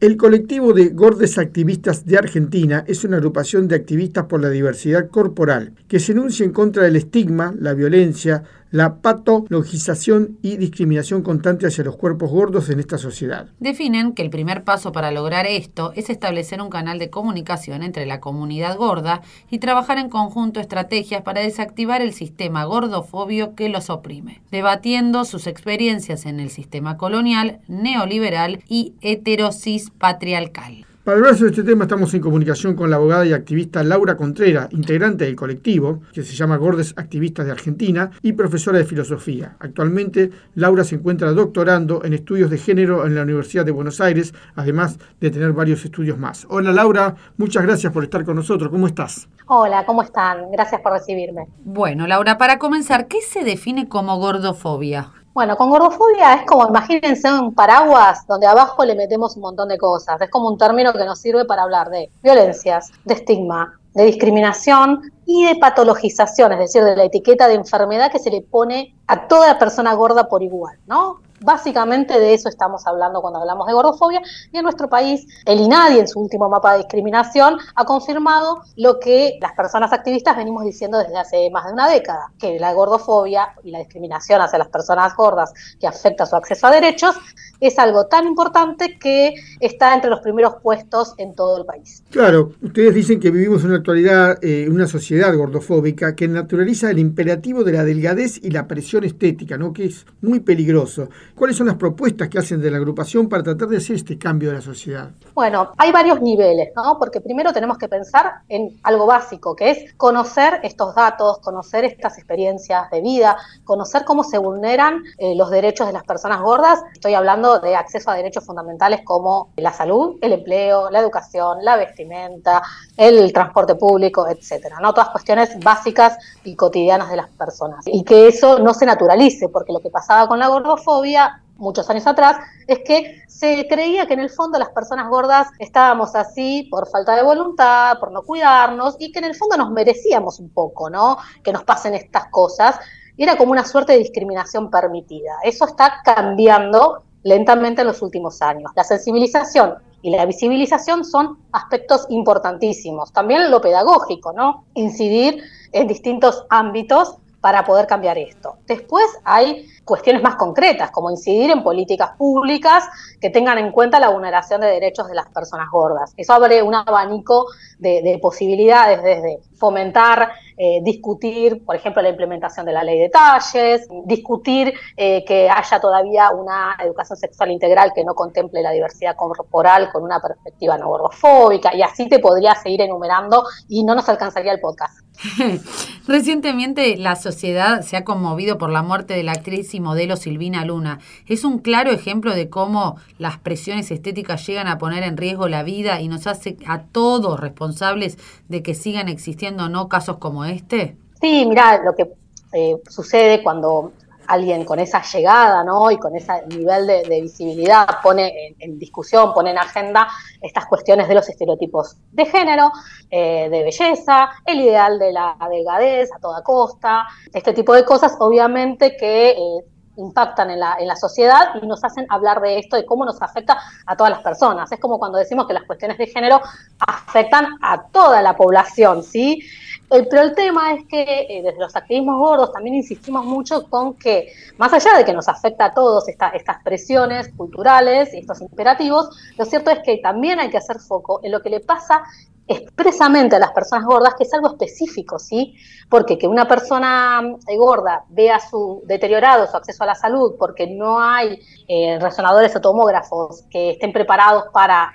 El colectivo de Gordes Activistas de Argentina es una agrupación de activistas por la diversidad corporal que se enuncia en contra del estigma, la violencia, la patologización y discriminación constante hacia los cuerpos gordos en esta sociedad. Definen que el primer paso para lograr esto es establecer un canal de comunicación entre la comunidad gorda y trabajar en conjunto estrategias para desactivar el sistema gordofobio que los oprime, debatiendo sus experiencias en el sistema colonial, neoliberal y heterosis patriarcal. Para hablar sobre este tema estamos en comunicación con la abogada y activista Laura Contreras, integrante del colectivo, que se llama Gordes Activistas de Argentina y profesora de filosofía. Actualmente, Laura se encuentra doctorando en estudios de género en la Universidad de Buenos Aires, además de tener varios estudios más. Hola Laura, muchas gracias por estar con nosotros. ¿Cómo estás? Hola, ¿cómo están? Gracias por recibirme. Bueno, Laura, para comenzar, ¿qué se define como gordofobia? Bueno, con gordofobia es como, imagínense un paraguas donde abajo le metemos un montón de cosas. Es como un término que nos sirve para hablar de violencias, de estigma, de discriminación y de patologización, es decir, de la etiqueta de enfermedad que se le pone a toda persona gorda por igual, ¿no? Básicamente de eso estamos hablando cuando hablamos de gordofobia y en nuestro país el INADI en su último mapa de discriminación ha confirmado lo que las personas activistas venimos diciendo desde hace más de una década, que la gordofobia y la discriminación hacia las personas gordas que afecta su acceso a derechos es algo tan importante que está entre los primeros puestos en todo el país. Claro, ustedes dicen que vivimos en actualidad eh, una sociedad gordofóbica que naturaliza el imperativo de la delgadez y la presión estética, ¿no? que es muy peligroso. ¿Cuáles son las propuestas que hacen de la agrupación para tratar de hacer este cambio de la sociedad? Bueno, hay varios niveles, ¿no? porque primero tenemos que pensar en algo básico, que es conocer estos datos, conocer estas experiencias de vida, conocer cómo se vulneran eh, los derechos de las personas gordas. Estoy hablando de acceso a derechos fundamentales como la salud, el empleo, la educación, la vestimenta, el transporte público, etcétera, ¿no? Todas cuestiones básicas y cotidianas de las personas. Y que eso no se naturalice, porque lo que pasaba con la gordofobia muchos años atrás, es que se creía que en el fondo las personas gordas estábamos así por falta de voluntad, por no cuidarnos y que en el fondo nos merecíamos un poco, ¿no? Que nos pasen estas cosas. Y era como una suerte de discriminación permitida. Eso está cambiando lentamente en los últimos años. La sensibilización y la visibilización son aspectos importantísimos. También lo pedagógico, ¿no? Incidir en distintos ámbitos para poder cambiar esto. Después hay cuestiones más concretas, como incidir en políticas públicas que tengan en cuenta la vulneración de derechos de las personas gordas. Eso abre un abanico de, posibilidades desde fomentar, eh, discutir, por ejemplo, la implementación de la ley de talles, discutir eh, que haya todavía una educación sexual integral que no contemple la diversidad corporal con una perspectiva no gordofóbica, y así te podría seguir enumerando y no nos alcanzaría el podcast. Recientemente la sociedad se ha conmovido por la muerte de la actriz y modelo Silvina Luna. Es un claro ejemplo de cómo las presiones estéticas llegan a poner en riesgo la vida y nos hace a todos responsables de que sigan existiendo no casos como este. Sí, mira, lo que eh, sucede cuando alguien con esa llegada ¿no? y con ese nivel de, visibilidad pone en, discusión, pone en agenda estas cuestiones de los estereotipos de género, eh, de belleza, el ideal de la delgadez a toda costa, este tipo de cosas obviamente que eh, impactan en la, en la sociedad y nos hacen hablar de esto, de cómo nos afecta a todas las personas. Es como cuando decimos que las cuestiones de género afectan a toda la población, ¿sí? pero el tema es que eh, desde los activismos gordos también insistimos mucho con que, más allá de que nos afecta a todos estas presiones culturales y estos imperativos, lo cierto es que también hay que hacer foco en lo que le pasa expresamente a las personas gordas, que es algo específico, ¿sí? Porque que una persona eh, gorda vea su deteriorado su acceso a la salud porque no hay eh, resonadores o tomógrafos que estén preparados para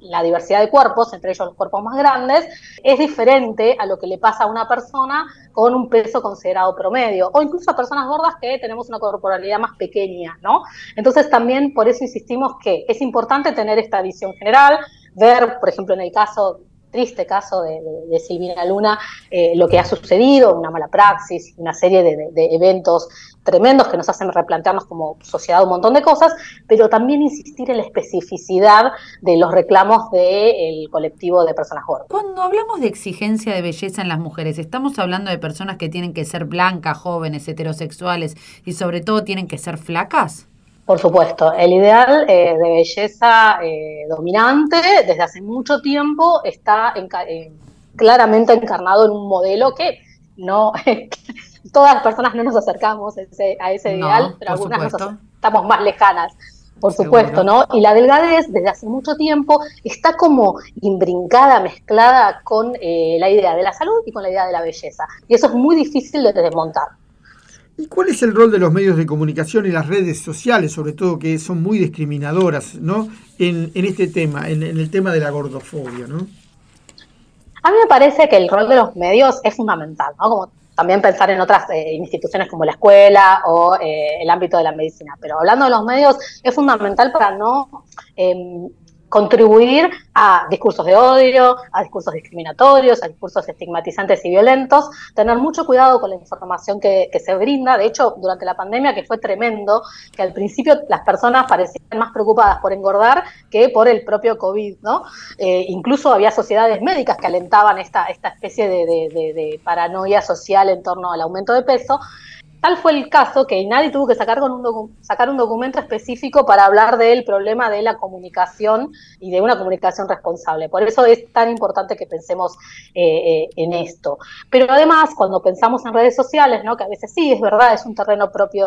la diversidad de cuerpos, entre ellos los cuerpos más grandes, es diferente a lo que le pasa a una persona con un peso considerado promedio, o incluso a personas gordas que tenemos una corporalidad más pequeña, ¿no? Entonces también por eso insistimos que es importante tener esta visión general, ver, por ejemplo, en el caso triste caso de, Silvina Luna, eh, lo que ha sucedido, una mala praxis, una serie de, eventos tremendos que nos hacen replantearnos como sociedad un montón de cosas, pero también insistir en la especificidad de los reclamos del colectivo de personas gordas. Cuando hablamos de exigencia de belleza en las mujeres, ¿estamos hablando de personas que tienen que ser blancas, jóvenes, heterosexuales y sobre todo tienen que ser flacas? Por supuesto, el ideal eh, de belleza eh, dominante desde hace mucho tiempo está eh, claramente encarnado en un modelo que no todas las personas no nos acercamos a ese, ideal, pero algunas estamos más lejanas. Por supuesto, ¿no? Y la delgadez desde hace mucho tiempo está como imbrincada, mezclada con la idea de la salud y con la idea de la belleza. Y eso es muy difícil de desmontar. ¿Y cuál es el rol de los medios de comunicación y las redes sociales, sobre todo que son muy discriminadoras, ¿no? En, este tema, en, el tema de la gordofobia, ¿no? A mí me parece que el rol de los medios es fundamental, ¿no? Como también pensar en otras eh, instituciones como la escuela o eh, el ámbito de la medicina. Pero hablando de los medios, es fundamental para no em, contribuir a discursos de odio, a discursos discriminatorios, a discursos estigmatizantes y violentos, tener mucho cuidado con la información que, se brinda. De hecho, durante la pandemia, que fue tremendo, que al principio las personas parecían más preocupadas por engordar que por el propio COVID, ¿no? Eh, incluso había sociedades médicas que alentaban esta, esta especie de paranoia social en torno al aumento de peso. Tal fue el caso que nadie tuvo que sacar, un documento específico para hablar del problema de la comunicación y de una comunicación responsable. Por eso es tan importante que pensemos eh, eh, en esto. Pero además, cuando pensamos en redes sociales, ¿no? que a veces sí, es verdad, es un terreno propio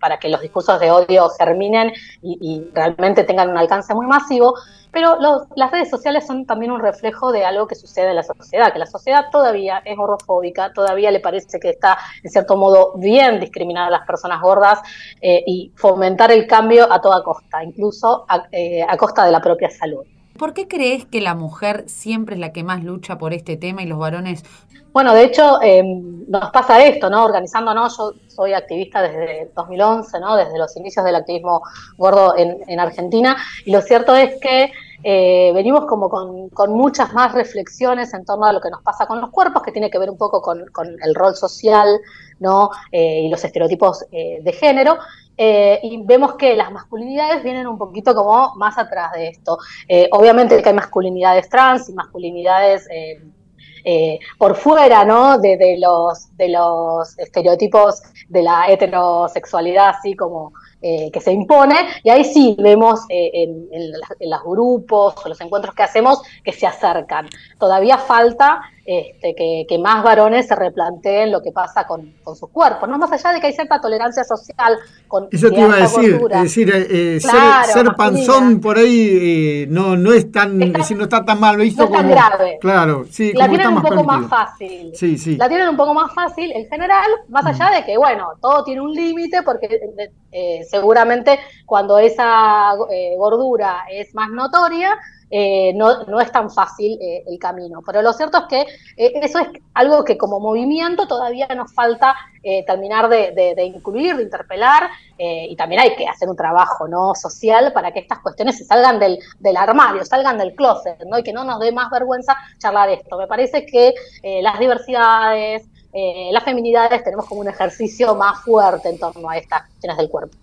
para que los discursos de odio germinen y realmente tengan un alcance muy masivo, pero las redes sociales son también un reflejo de algo que sucede en la sociedad, que la sociedad todavía es gordofóbica, todavía le parece que está, en cierto modo, bien discriminar a las personas gordas eh, y fomentar el cambio a toda costa, incluso eh, a, costa de la propia salud. ¿Por qué crees que la mujer siempre es la que más lucha por este tema y los varones? Bueno, de hecho, em, nos pasa esto, ¿no? Organizándonos, yo soy activista desde 2011, ¿no? Desde los inicios del activismo gordo en, Argentina, y lo cierto es que eh, venimos como con, muchas más reflexiones en torno a lo que nos pasa con los cuerpos, que tiene que ver un poco con, el rol social, ¿no? Eh, y los estereotipos eh, de género, eh, y vemos que las masculinidades vienen un poquito como más atrás de esto. Eh, obviamente que hay masculinidades trans y masculinidades eh, por fuera ¿no? De, los, de los estereotipos de la heterosexualidad, así como que se impone, y ahí sí vemos en, los grupos o los encuentros que hacemos que se acercan. Todavía falta este, que, más varones se replanteen lo que pasa con, sus cuerpos, no más allá de que hay cierta tolerancia social con Eso te iba a decir, es decir, eh, eh, ser, panzón por ahí eh, no, no es tan, está, no está tan mal visto no es tan grave. Claro, sí, la tienen un poco más fácil. Sí, sí. La tienen un poco más fácil en general, más allá de que, bueno, todo tiene un límite porque seguramente cuando esa gordura es más notoria, eh, no, no, es tan fácil eh, el camino. Pero lo cierto es que eh, eso es algo que como movimiento todavía nos falta terminar de, incluir, de interpelar, y también hay que hacer un trabajo ¿no? social para que estas cuestiones se salgan del, del armario, salgan del closet, ¿no? y que no nos dé más vergüenza charlar esto. Me parece que las diversidades, las feminidades tenemos como un ejercicio más fuerte en torno a estas cuestiones del cuerpo.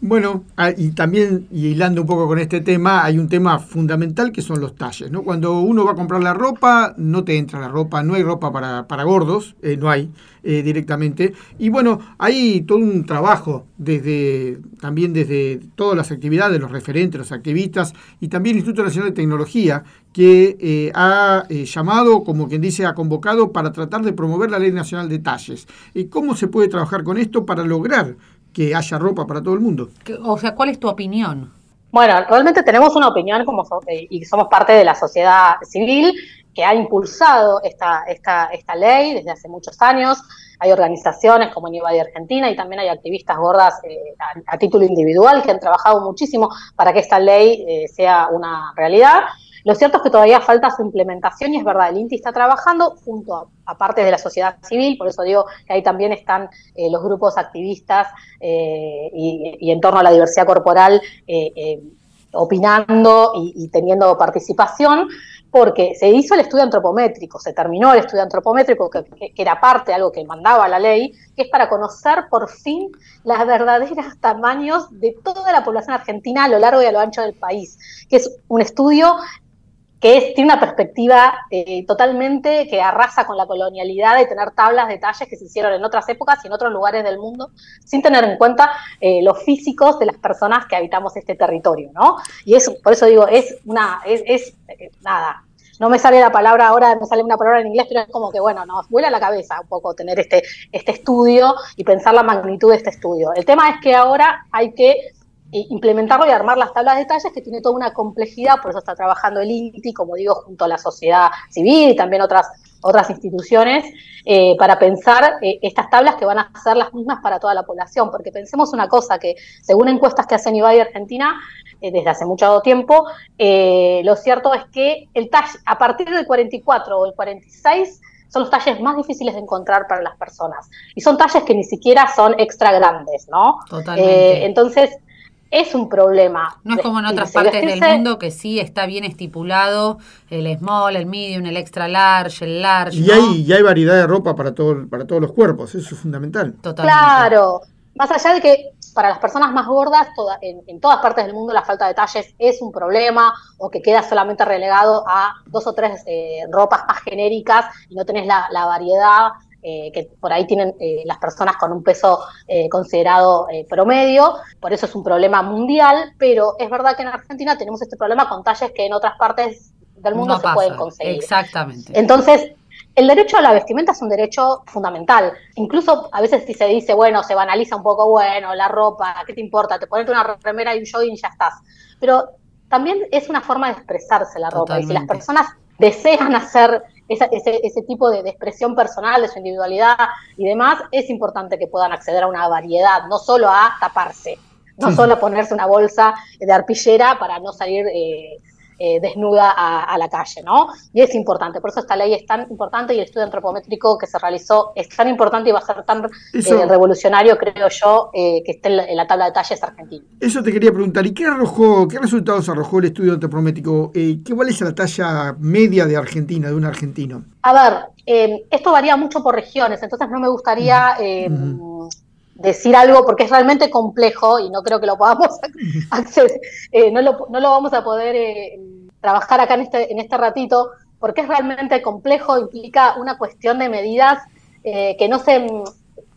Bueno, ah, y también, y hilando un poco con este tema, hay un tema fundamental que son los talles, ¿no? Cuando uno va a comprar la ropa, no te entra la ropa, no hay ropa para, para gordos, eh, no hay eh, directamente. Y bueno, hay todo un trabajo desde, también desde todas las actividades, los referentes, los activistas, y también el Instituto Nacional de Tecnología, que eh, ha llamado, como quien dice, ha convocado para tratar de promover la Ley Nacional de Talles. ¿Y cómo se puede trabajar con esto para lograr que haya ropa para todo el mundo. O sea, ¿cuál es tu opinión? Bueno, realmente tenemos una opinión como eh, y somos parte de la sociedad civil que ha impulsado esta, esta, esta ley desde hace muchos años. Hay organizaciones como de Argentina y también hay activistas gordas eh, a, título individual que han trabajado muchísimo para que esta ley eh, sea una realidad. Lo cierto es que todavía falta su implementación y es verdad, el INTI está trabajando junto a, partes de la sociedad civil, por eso digo que ahí también están eh, los grupos activistas eh, y, en torno a la diversidad corporal. Eh, opinando y, teniendo participación, porque se hizo el estudio antropométrico, se terminó el estudio antropométrico, que, era parte de algo que mandaba la ley, que es para conocer por fin las verdaderas tamaños de toda la población argentina a lo largo y a lo ancho del país, que es un estudio que tiene una perspectiva eh, totalmente que arrasa con la colonialidad de tener tablas, detalles que se hicieron en otras épocas y en otros lugares del mundo, sin tener en cuenta eh, los físicos de las personas que habitamos este territorio, ¿no? Y eso, por eso digo, es una, es, es eh, nada, no me sale la palabra ahora, me sale una palabra en inglés, pero es como que, bueno, nos vuela la cabeza un poco tener este, este estudio y pensar la magnitud de este estudio. El tema es que ahora hay que implementarlo y armar las tablas de detalles que tiene toda una complejidad, por eso está trabajando el INTI, como digo, junto a la sociedad civil y también otras, otras instituciones, eh, para pensar eh, estas tablas que van a ser las mismas para toda la población, porque pensemos una cosa, que según encuestas que hace Nivadia Argentina, eh, desde hace mucho tiempo, lo cierto es que el talle, a partir del 44 o el 46, son los talles más difíciles de encontrar para las personas. Y son talles que ni siquiera son extra grandes, ¿no? Totalmente. entonces, es un problema. No es como en otras partes del mundo que sí está bien estipulado el small, el medium, el extra large, el large. Y, hay, hay variedad de ropa para, todo, para todos los cuerpos, eso es fundamental. Totalmente. Claro, más allá de que para las personas más gordas, en, todas partes del mundo la falta de talles es un problema o que queda solamente relegado a dos o tres eh, ropas más genéricas y no tenés la, la variedad eh, que por ahí tienen eh, las personas con un peso eh, considerado promedio, por eso es un problema mundial, pero es verdad que en Argentina tenemos este problema con talles que en otras partes del mundo se pueden conseguir. Exactamente. Entonces, el derecho a la vestimenta es un derecho fundamental. Incluso a veces si se dice, bueno, se banaliza un poco, bueno, la ropa, ¿qué te importa? Te pones una remera y un jogging y ya estás. Pero también es una forma de expresarse la ropa. Y si las personas desean hacer ese, ese, tipo de, expresión personal, de su individualidad y demás, es importante que puedan acceder a una variedad, no solo a taparse, no solo a ponerse una bolsa de arpillera para no salir eh, eh, desnuda a, la calle, ¿no? Y es importante, por eso esta ley es tan importante y el estudio antropométrico que se realizó es tan importante y va a ser tan eh, revolucionario, creo yo, que esté en la, tabla de talles argentina. Eso te quería preguntar, ¿y qué arrojó, qué resultados arrojó el estudio antropométrico? ¿Qué cuál es la talla media de Argentina, de un argentino? A ver, esto varía mucho por regiones, entonces no me gustaría decir algo porque es realmente complejo y no creo que lo podamos acceder, eh, no, lo, no, lo, vamos a poder eh, trabajar acá en este, en este ratito porque es realmente complejo, implica una cuestión de medidas eh, que no se...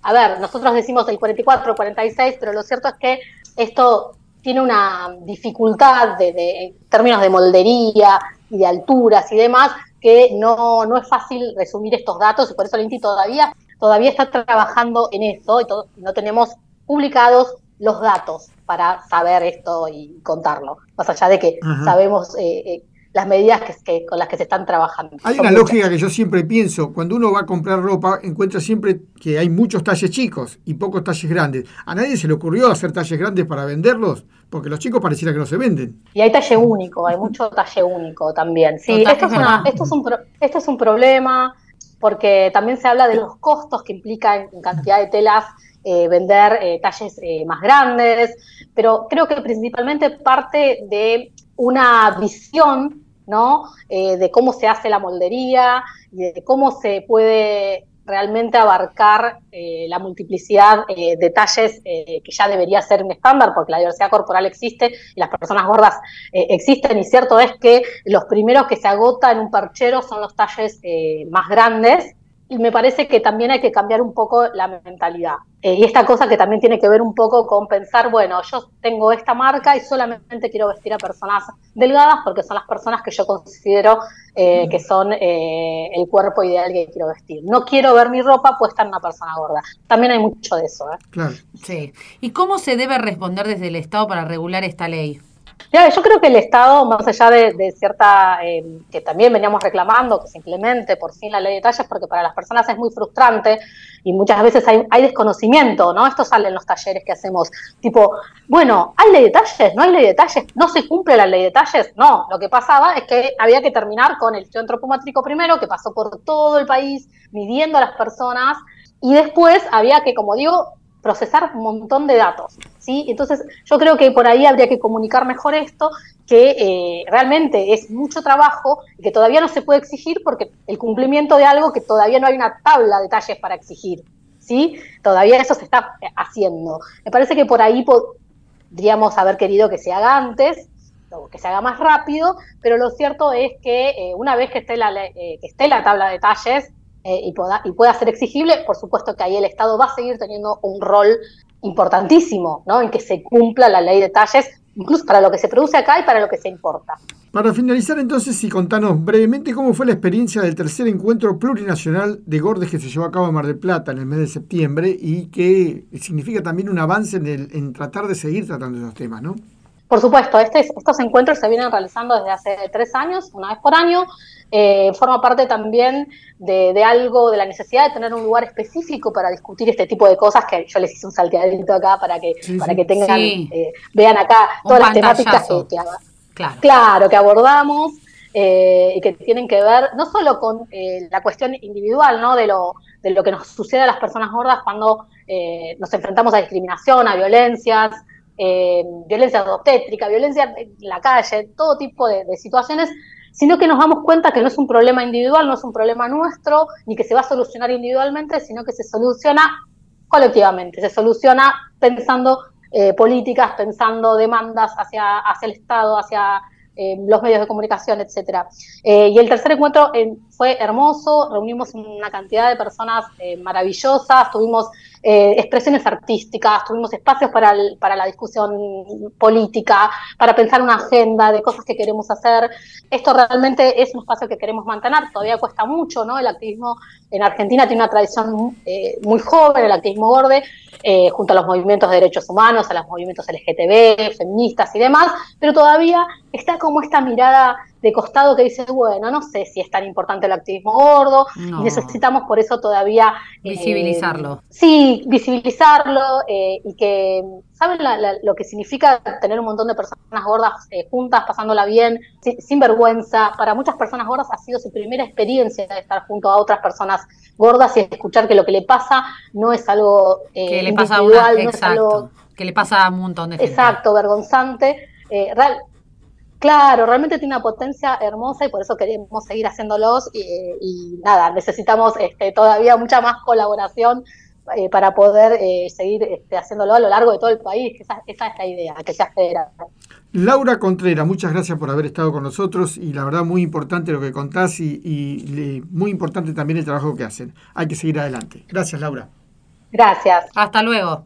A ver, nosotros decimos el 44, 46, pero lo cierto es que esto tiene una dificultad de, de en términos de moldería y de alturas y demás, que no, no es fácil resumir estos datos y por eso el INTI todavía todavía está trabajando en eso y no tenemos publicados los datos para saber esto y contarlo, más allá de que sabemos eh, eh, las medidas que, con las que se están trabajando. Hay una lógica que yo siempre pienso, cuando uno va a comprar ropa, encuentra siempre que hay muchos talles chicos y pocos talles grandes. A nadie se le ocurrió hacer talles grandes para venderlos, porque los chicos pareciera que no se venden. Y hay talle único, hay mucho talle único también. Sí, esto es, esto, es un, esto es un problema porque también se habla de los costos que implica en, cantidad de telas eh, vender eh, talles eh, más grandes, pero creo que principalmente parte de una visión, ¿no? de cómo se hace la moldería y de cómo se puede realmente abarcar eh, la multiplicidad eh, de talles eh, que ya debería ser un estándar porque la diversidad corporal existe y las personas gordas existen y cierto es que los primeros que se agotan en un perchero son los talles más grandes y me parece que también hay que cambiar un poco la mentalidad. Eh, y esta cosa que también tiene que ver un poco con pensar, bueno, yo tengo esta marca y solamente quiero vestir a personas delgadas porque son las personas que yo considero eh, que son eh, el cuerpo ideal que quiero vestir. No quiero ver mi ropa puesta en una persona gorda. También hay mucho de eso. Claro. Sí. ¿Y cómo se debe responder desde el Estado para regular esta ley? Yo creo que el Estado, más allá de, cierta, eh, que también veníamos reclamando que se implemente por fin la ley de talles, porque para las personas es muy frustrante y muchas veces hay, desconocimiento, ¿no? Esto sale en los talleres que hacemos, tipo, bueno, ¿hay ley de talles? ¿No hay ley de talles? ¿No se cumple la ley de talles? No, lo que pasaba es que había que terminar con el estudio antropométrico primero, que pasó por todo el país, midiendo a las personas, y después había que, como digo, procesar un montón de datos, ¿sí? Entonces, yo creo que por ahí habría que comunicar mejor esto, que eh, realmente es mucho trabajo y que todavía no se puede exigir porque el cumplimiento de algo que todavía no hay una tabla de detalles para exigir, ¿sí? Todavía eso se está eh, haciendo. Me parece que por ahí podríamos haber querido que se haga antes, o que se haga más rápido, pero lo cierto es que eh, una vez que esté la, que esté la tabla de detalles, eh, y, pueda, y pueda ser exigible, por supuesto que ahí el Estado va a seguir teniendo un rol importantísimo, ¿no? En que se cumpla la ley de talles, incluso para lo que se produce acá y para lo que se importa. Para finalizar entonces y contanos brevemente cómo fue la experiencia del tercer encuentro plurinacional de Gordes que se llevó a cabo en Mar del Plata en el mes de septiembre y que significa también un avance en, el, en tratar de seguir tratando esos temas, ¿no? Por supuesto, este, estos encuentros se vienen realizando desde hace tres años, una vez por año. Eh, forma parte también de, algo, de la necesidad de tener un lugar específico para discutir este tipo de cosas, que yo les hice un salteadito acá para que, para que tengan, eh, vean acá todas las temáticas que, claro. que abordamos. Eh, y que tienen que ver no solo con la cuestión individual, ¿no? De lo, de lo que nos sucede a las personas gordas cuando nos enfrentamos a discriminación, a violencias, eh, violencia obstétrica, violencia en la calle, todo tipo de, situaciones, sino que nos damos cuenta que no es un problema individual, no es un problema nuestro, ni que se va a solucionar individualmente, sino que se soluciona colectivamente, se soluciona pensando eh, políticas, pensando demandas hacia, hacia el Estado, hacia eh, los medios de comunicación, etcétera. y el tercer encuentro fue hermoso, reunimos una cantidad de personas maravillosas, tuvimos eh, expresiones artísticas, tuvimos espacios para, para la discusión política, para pensar una agenda de cosas que queremos hacer. Esto realmente es un espacio que queremos mantener, todavía cuesta mucho, ¿no? El activismo en Argentina tiene una tradición eh, muy joven, el activismo borde, eh, junto a los movimientos de derechos humanos, a los movimientos LGTB, feministas y demás, pero todavía está como esta mirada de costado que dice, bueno, no sé si es tan importante el activismo gordo, y necesitamos por eso todavía... Eh, visibilizarlo. sí, visibilizarlo eh, y que, ¿saben lo que significa tener un montón de personas gordas eh, juntas, pasándola bien, sin, vergüenza? Para muchas personas gordas ha sido su primera experiencia de estar junto a otras personas gordas y escuchar que lo que le pasa no es algo que le pasa a una, exacto, que le pasa a un montón de gente. Exacto, vergonzante. real, Claro, realmente tiene una potencia hermosa y por eso queremos seguir haciéndolos y, nada, necesitamos este, todavía mucha más colaboración eh, para poder eh, seguir este, haciéndolo a lo largo de todo el país, que esa, es la idea, que sea federal. Laura Contreras, muchas gracias por haber estado con nosotros y la verdad muy importante lo que contás y, muy importante también el trabajo que hacen. Hay que seguir adelante. Gracias, Laura. Gracias. Hasta luego.